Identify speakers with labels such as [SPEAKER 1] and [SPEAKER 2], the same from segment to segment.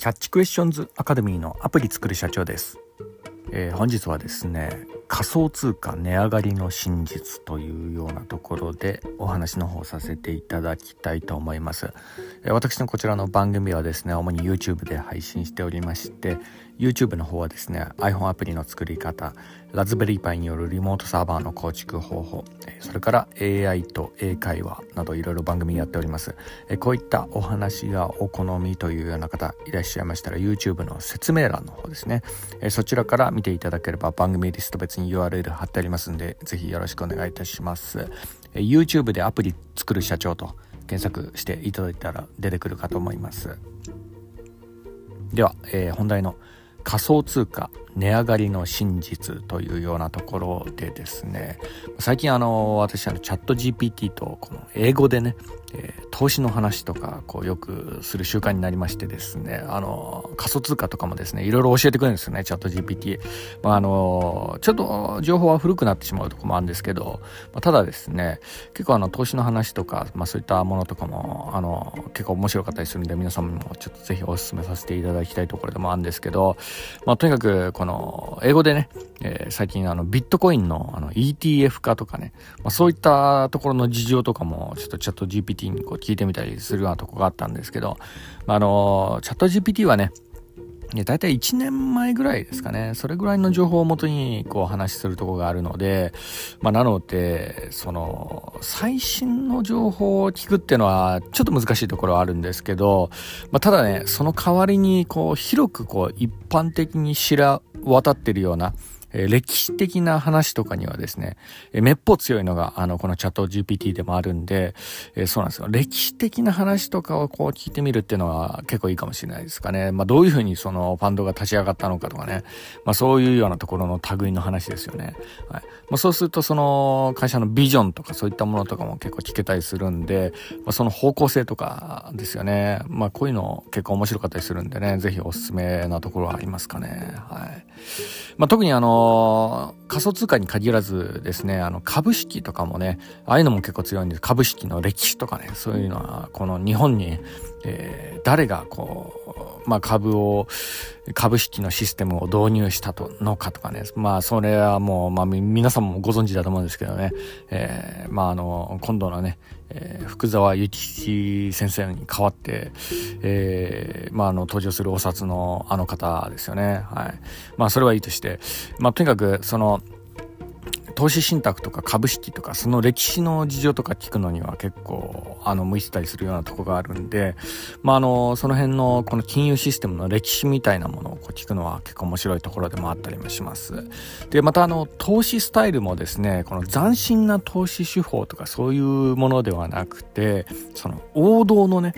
[SPEAKER 1] キャッチクエスチョンズアカデミーのアプリ作る社長です、えー、本日はですね仮想通貨値上がりの真実というようなところでお話の方させていただきたいと思います。私のこちらの番組はですね、主に YouTube で配信しておりまして、YouTube の方はですね iPhone アプリの作り方ラズベリーパイによるリモートサーバーの構築方法それから AI と英会話などいろいろ番組やっております。こういったお話がお好みというような方いらっしゃいましたら YouTube の説明欄の方ですね。そちらから見ていただければ番組リスト別に URL 貼ってありますんでぜひよろしくお願いいたします。YouTube でアプリ作る社長と検索していただいたら出てくるかと思います。では、えー、本題の仮想通貨。値上がりの真実というようなところでですね最近あの私あのチャット GPT とこの英語でね、えー、投資の話とかこうよくする習慣になりましてですねあの仮想通貨とかもですねいろいろ教えてくれるんですよねチャット GPT、まあ、あのちょっと情報は古くなってしまうとこもあるんですけど、まあ、ただですね結構あの投資の話とか、まあ、そういったものとかもあの結構面白かったりするんで皆さんもちょっとぜひお勧めさせていただきたいところでもあるんですけど、まあ、とにかくこの英語でね、えー、最近あのビットコインのあの ETF 化とかね、まあ、そういったところの事情とかもちょっとチャット GPT にこう聞いてみたりするようなとこがあったんですけど、まあ、あのチャット GPT はね大体1年前ぐらいですかね。それぐらいの情報をもとにこう話しするとこがあるので、まあなので、その、最新の情報を聞くっていうのはちょっと難しいところはあるんですけど、まあただね、その代わりにこう広くこう一般的に知ら渡ってるような、えー、歴史的な話とかにはですね、えー、めっぽう強いのが、あの、このチャット GPT でもあるんで、えー、そうなんですよ。歴史的な話とかをこう聞いてみるっていうのは結構いいかもしれないですかね。まあ、どういうふうにそのファンドが立ち上がったのかとかね。まあ、そういうようなところの類の話ですよね。はい。まあ、そうするとその会社のビジョンとかそういったものとかも結構聞けたりするんで、まあ、その方向性とかですよね。まあ、こういうの結構面白かったりするんでね、ぜひおすすめなところはありますかね。はい。まあ、特にあの仮想通貨に限らずですね、あの、株式とかもね、ああいうのも結構強いんです。株式の歴史とかね、そういうのは、この日本に、えー、誰がこう、まあ、株を、株式のシステムを導入したとのかとかね。まあ、それはもう、まあ、皆さんもご存知だと思うんですけどね。えー、まあ、あの、今度のね、えー、福沢諭吉先生に代わって、えー、まあ、あの、登場するお札のあの方ですよね。はい。まあ、それはいいとして、まあ、とにかく、その、投資信託とか株式とかその歴史の事情とか聞くのには結構あの向いてたりするようなとこがあるんで、まあ、あのその辺のこの金融システムの歴史みたいなものをこう聞くのは結構面白いところでもあったりもします。でまたあの投資スタイルもですねこの斬新な投資手法とかそういうものではなくてその王道のね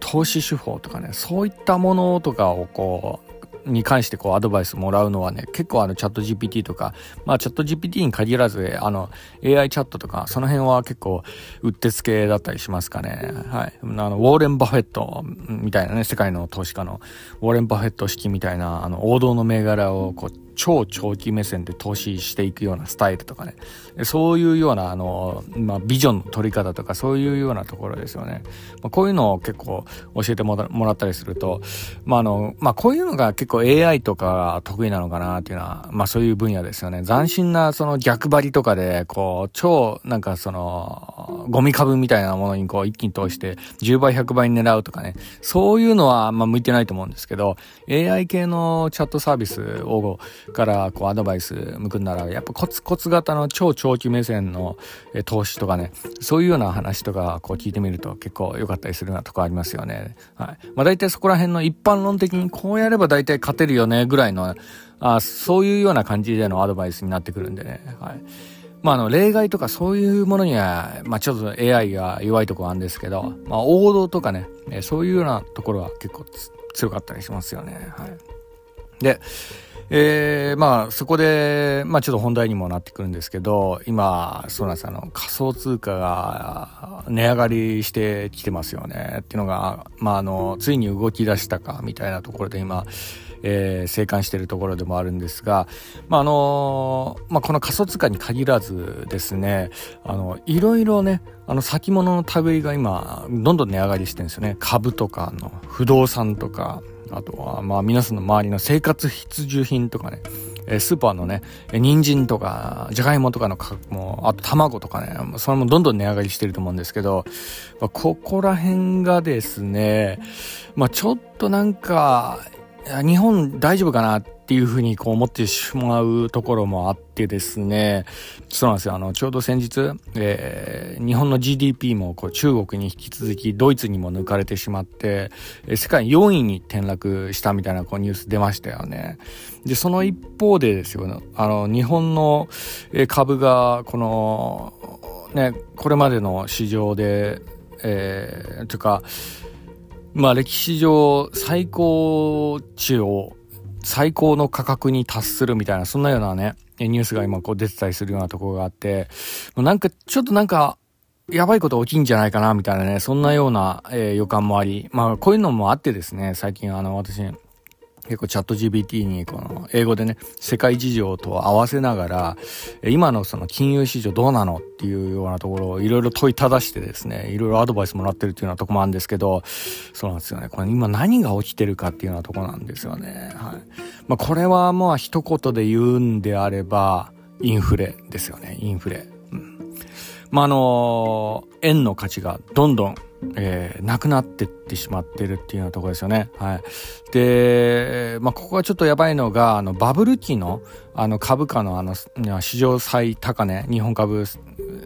[SPEAKER 1] 投資手法とかねそういったものとかをこうに関してこうアドバイスもらうのはね、結構あのチャット GPT とか、まあチャット GPT に限らず、あの AI チャットとか、その辺は結構うってつけだったりしますかね。はい。あの、ウォーレン・バフェットみたいなね、世界の投資家のウォーレン・バフェット式みたいな、あの王道の銘柄をこう超長期目線で投資していくようなスタイルとかね、そういうような、あの、まあ、ビジョンの取り方とか、そういうようなところですよね。まあ、こういうのを結構教えてもらったりすると、まあ、あの、まあ、こういうのが結構 AI とか得意なのかなっていうのは、まあ、そういう分野ですよね。斬新な、その逆張りとかで、こう、超、なんかその、ゴミ株みたいなものにこう、一気に通して、10倍、100倍に狙うとかね、そういうのは、まあ、向いてないと思うんですけど、AI 系のチャットサービスを、からこうアドバイス向くんなら、やっぱコツコツ型の超長期目線の投資とかね、そういうような話とかこう聞いてみると結構良かったりするようなとこありますよね。はい。まあ大体そこら辺の一般論的にこうやれば大体勝てるよねぐらいの、あそういうような感じでのアドバイスになってくるんでね。はい。まあ、あの、例外とかそういうものには、まあ、ちょっと AI が弱いところあるんですけど、まあ、王道とかね、そういうようなところは結構強かったりしますよね。はい。で、えー、まあ、そこで、まあ、ちょっと本題にもなってくるんですけど、今、そうなんです、あの、仮想通貨が値上がりしてきてますよね、っていうのが、まあ、あの、ついに動き出したか、みたいなところで今、えー、生還しているところでもあるんですが、まあ、あの、まあ、この仮想通貨に限らずですね、あの、いろいろね、あの先物の類が今、どんどん値上がりしてるんですよね。株とかの不動産とか、あとは、まあ皆さんの周りの生活必需品とかね、スーパーのね、人参とか、じゃがいもとかの価格も、あと卵とかね、それもどんどん値上がりしてると思うんですけど、まあ、ここら辺がですね、まあちょっとなんか、日本大丈夫かなっていうふうにこう思ってしまうところもあってですね、そうなんですよ。あの、ちょうど先日、えー、日本の GDP もこう中国に引き続きドイツにも抜かれてしまって、世界4位に転落したみたいなこうニュース出ましたよね。で、その一方でですよ、あの、日本の株がこの、ね、これまでの市場で、えー、というか、まあ歴史上最高値を最高の価格に達するみたいな、そんなようなね、ニュースが今こう出てたりするようなところがあって、もうなんかちょっとなんか、やばいこと起きんじゃないかな、みたいなね、そんなような、えー、予感もあり、まあこういうのもあってですね、最近あの私、結構チャット GPT にこの英語でね、世界事情と合わせながら、今のその金融市場どうなのっていうようなところをいろいろ問いただしてですね、いろいろアドバイスもらってるっていうようなとこもあるんですけど、そうなんですよね。これ今何が起きてるかっていうようなとこなんですよね。はい。まあこれはまあ一言で言うんであれば、インフレですよね。インフレ。うん。まああの円の価値がどんどんえー、なくなってってしまってるっていうようなところですよね。はい。で、まあ、ここがちょっとやばいのが、あの、バブル期の、あの、株価のあの、史上最高値、日本株、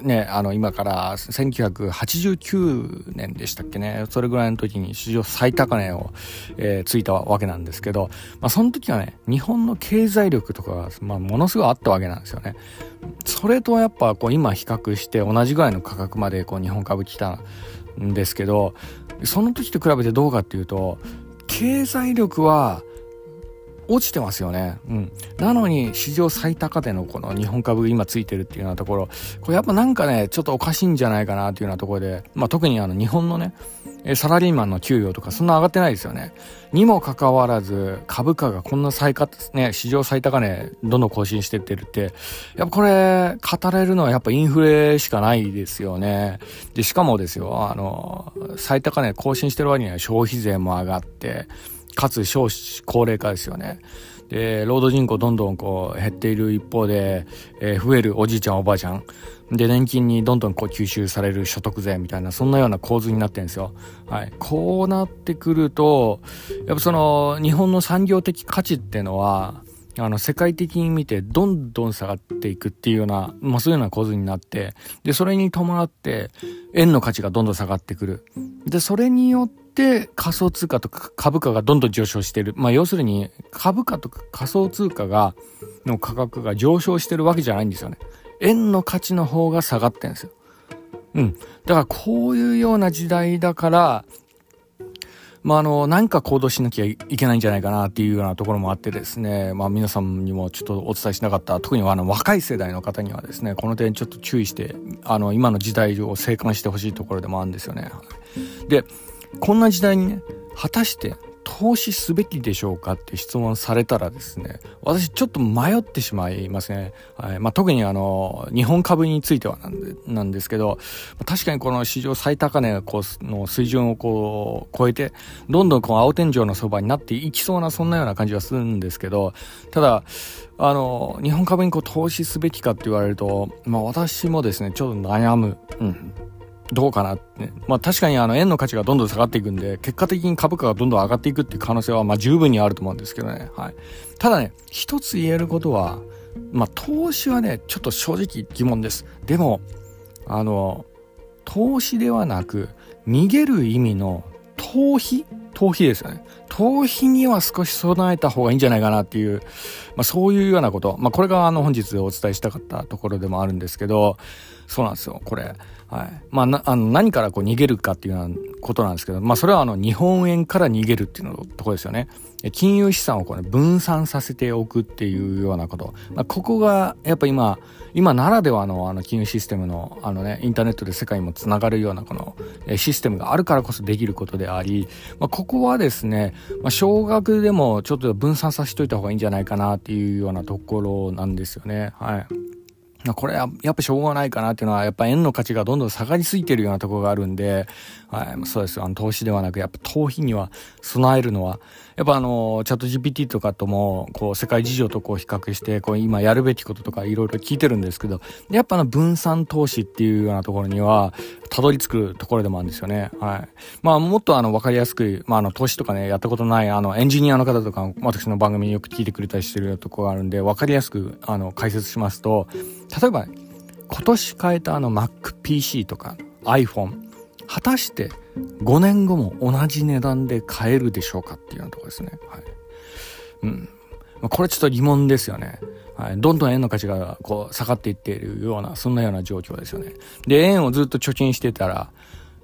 [SPEAKER 1] ね、あの、今から1989年でしたっけね、それぐらいの時に史上最高値を、えー、ついたわけなんですけど、まあ、その時はね、日本の経済力とかが、まあ、ものすごいあったわけなんですよね。それとやっぱ、こう、今比較して同じぐらいの価格まで、こう、日本株来たんですけどその時と比べてどうかっていうと経済力は落ちてますよね。うん。なのに、史上最高値のこの日本株今ついてるっていうようなところ、これやっぱなんかね、ちょっとおかしいんじゃないかなっていうようなところで、まあ特にあの日本のね、サラリーマンの給与とかそんな上がってないですよね。にもかかわらず、株価がこんな最下、ね、史上最高値、どんどん更新してってるって、やっぱこれ、語れるのはやっぱインフレしかないですよね。で、しかもですよ、あの、最高値更新してる割には消費税も上がって、かつ少子高齢化ですよね。で、労働人口どんどんこう減っている一方で、えー、増えるおじいちゃんおばあちゃん。で、年金にどんどんこう吸収される所得税みたいな、そんなような構図になってるんですよ。はい。こうなってくると、やっぱその、日本の産業的価値っていうのは、あの、世界的に見てどんどん下がっていくっていうような、まあそういうような構図になって、で、それに伴って、円の価値がどんどん下がってくる。で、それによって、仮想通貨とか株価がどんどん上昇してる。まあ要するに、株価とか仮想通貨が、の価格が上昇してるわけじゃないんですよね。円の価値の方が下がってるんですよ。うん。だからこういうような時代だから、まあ、あの、何か行動しなきゃいけないんじゃないかなっていうようなところもあってですね、まあ、皆さんにもちょっとお伝えしなかった、特にあの、若い世代の方にはですね、この点ちょっと注意して、あの、今の時代を静観してほしいところでもあるんですよね。で、こんな時代にね、果たして投資すべきでしょうかって質問されたらですね、私ちょっと迷ってしまいますね。はい。まあ、特にあの、日本株についてはなんでなんですけど、確かにこの史上最高値の水準をこう超えて、どんどんこう青天井のそばになっていきそうなそんなような感じはするんですけど、ただ、あの、日本株にこう投資すべきかって言われると、まあ私もですね、ちょっと悩む。うん。どうかなって。ねまあ確かにあの円の価値がどんどん下がっていくんで、結果的に株価がどんどん上がっていくっていう可能性はまあ十分にあると思うんですけどね。はい。ただね、一つ言えることは、まあ投資はね、ちょっと正直疑問です。でも、あの、投資ではなく、逃げる意味の逃避？逃避ですよね。逃避には少し備えた方がいいんじゃないかなっていう、まあそういうようなこと。まあこれがあの本日お伝えしたかったところでもあるんですけど、そうなんですよ、これ。はい。まあ、な、あの、何からこう逃げるかっていうようなことなんですけど、まあ、それはあの、日本円から逃げるっていうのところですよね。金融資産をこう、ね、分散させておくっていうようなこと。まあ、ここが、やっぱ今、今ならではのあの金融システムのあのね、インターネットで世界にもつながるようなこのシステムがあるからこそできることであり、まあ、ここはですね、まあ、少額でもちょっと分散させといた方がいいんじゃないかなっていうようなところなんですよね。はい。これはやっぱしょうがないかなっていうのは、やっぱ円の価値がどんどん下がりすぎてるようなところがあるんで、はい、そうです。あの、投資ではなく、やっぱ逃避には備えるのは、やっぱあの、チャット GPT とかとも、こう、世界事情とこう比較して、こう、今やるべきこととかいろいろ聞いてるんですけど、やっぱあの、分散投資っていうようなところには、たどり着くところでもあるんですよね。はい。まあ、もっとあの、わかりやすく、まあ、あの、投資とかね、やったことない、あの、エンジニアの方とか、私の番組によく聞いてくれたりしてるところがあるんで、わかりやすく、あの、解説しますと、例えば、今年変えたあの MacPC とか iPhone 果たして5年後も同じ値段で買えるでしょうかっていうようなところですね。はい。うん。これちょっと疑問ですよね。はい。どんどん円の価値がこう下がっていっているような、そんなような状況ですよね。で、円をずっと貯金してたら、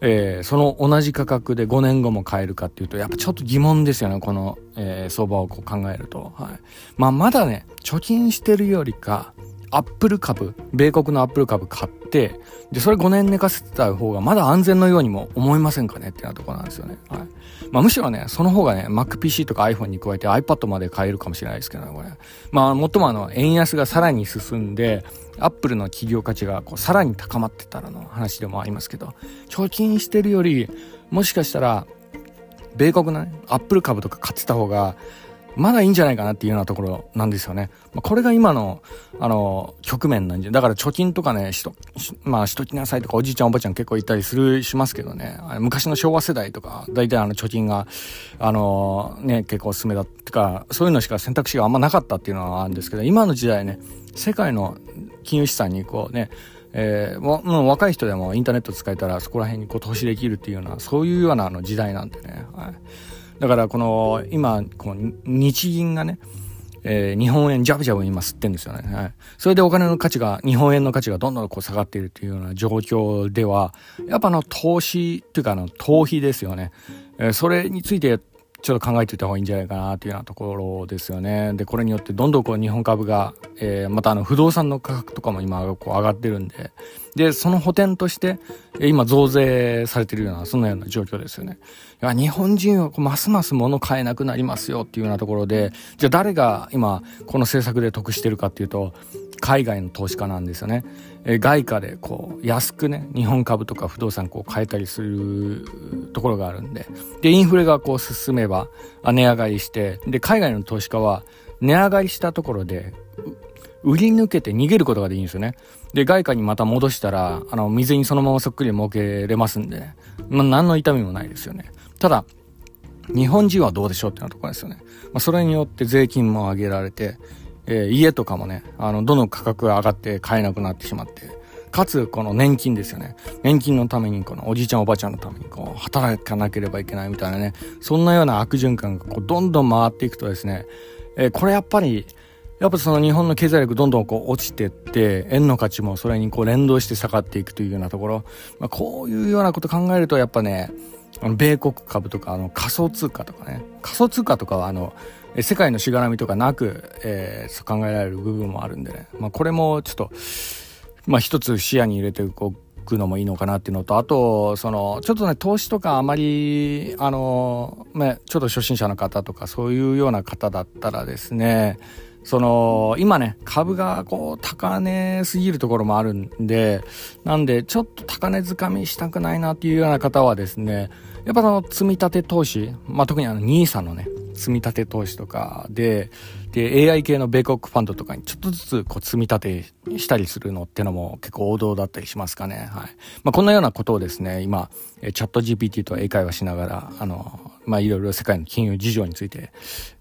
[SPEAKER 1] えー、その同じ価格で5年後も買えるかっていうと、やっぱちょっと疑問ですよね、この、えー、相場をこう考えると。はい。まあ、まだね、貯金してるよりか、アップル株、米国のアップル株買って、で、それ5年寝かせてた方がまだ安全のようにも思いませんかねってなとこなんですよね。はい。まあむしろね、その方がね、MacPC とか iPhone に加えて iPad まで買えるかもしれないですけどね、これ。まあ、もっともあの、円安がさらに進んで、アップルの企業価値がこうさらに高まってたらの話でもありますけど、貯金してるより、もしかしたら、米国のね、アップル株とか買ってた方が、まだいいんじゃないかなっていうようなところなんですよね。まあ、これが今の、あの、局面なんじゃ、だから貯金とかね、しと、まあ、しときなさいとかおじいちゃんおばあちゃん結構言ったりする、しますけどね。昔の昭和世代とか、大体あの貯金が、あの、ね、結構おすすめだってか、そういうのしか選択肢があんまなかったっていうのはあるんですけど、今の時代ね、世界の金融資産にこうね、えー、もう若い人でもインターネット使えたらそこら辺にこう投資できるっていうような、そういうようなあの時代なんでね。はいだからこの、今、この日銀がね、えー、日本円ジャブジャブ今吸ってんですよね。はい。それでお金の価値が、日本円の価値がどんどんこう下がっているというような状況では、やっぱあの投資というかあの投費ですよね。えー、それについてちょっと考えておいた方がいいんじゃないかなというようなところですよね。で、これによってどんどんこう日本株が、えー、またあの不動産の価格とかも今こう上がってるんで、で、その補填として、今増税されてるような、そんなような状況ですよね。いや、日本人はこうますます物買えなくなりますよっていうようなところで、じゃあ誰が今この政策で得してるかっていうと、海外の投資家なんですよね。え外貨でこう安くね日本株とか不動産こう買えたりするところがあるんででインフレがこう進めば値上がりしてで海外の投資家は値上がりしたところで売り抜けて逃げることができるんですよね。で、外貨にまた戻したら、あの、水にそのままそっくり儲けれますんで、まあ、何の痛みもないですよね。ただ、日本人はどうでしょうっていうところですよね。まあ、それによって税金も上げられて、えー、家とかもね、あの、どの価格が上がって買えなくなってしまって、かつ、この年金ですよね。年金のために、このおじいちゃんおばあちゃんのために、こう、働かなければいけないみたいなね、そんなような悪循環が、こう、どんどん回っていくとですね、えー、これやっぱり、やっぱその日本の経済力どんどんこう落ちてって、円の価値もそれにこう連動して下がっていくというようなところ、まあ、こういうようなこと考えると、やっぱね、あの米国株とか、あの仮想通貨とかね、仮想通貨とかはあの、世界のしがらみとかなく、えー、考えられる部分もあるんでね、まあ、これもちょっと、まあ、一つ視野に入れておくのもいいのかなっていうのと、あと、その、ちょっとね、投資とかあまり、あの、まあ、ちょっと初心者の方とか、そういうような方だったらですね、その、今ね、株がこう、高値すぎるところもあるんで、なんで、ちょっと高値掴みしたくないなっていうような方はですね、やっぱその積み立て投資、まあ、特にあの NISA のね、積み立て投資とかで、で、AI 系の米国ファンドとかにちょっとずつこう積み立てしたりするのってのも結構王道だったりしますかね。はい。まあ、こんなようなことをですね、今、チャット GPT と英会話しながら、あの、まあ、いろいろ世界の金融事情について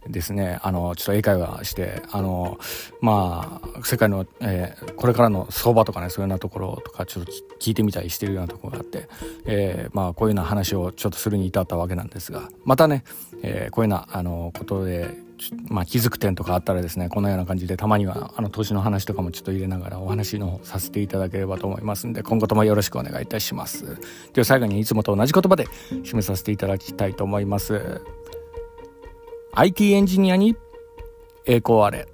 [SPEAKER 1] ですね、あの、ちょっと英会話して、あの、まあ、世界の、えー、これからの相場とかね、そういうようなところとか、ちょっと聞いてみたりしてるようなところがあって、えー、まあ、こういうような話をちょっとするに至ったわけなんですが、またね、えー、こういうような、あの、ことで、まあ、気づく点とかあったらですねこのような感じでたまにはあの投資の話とかもちょっと入れながらお話のさせていただければと思いますんで今後ともよろしくお願いいたします。では最後にいつもと同じ言葉で締めさせていただきたいと思います。IT エンジニアに栄光あれ。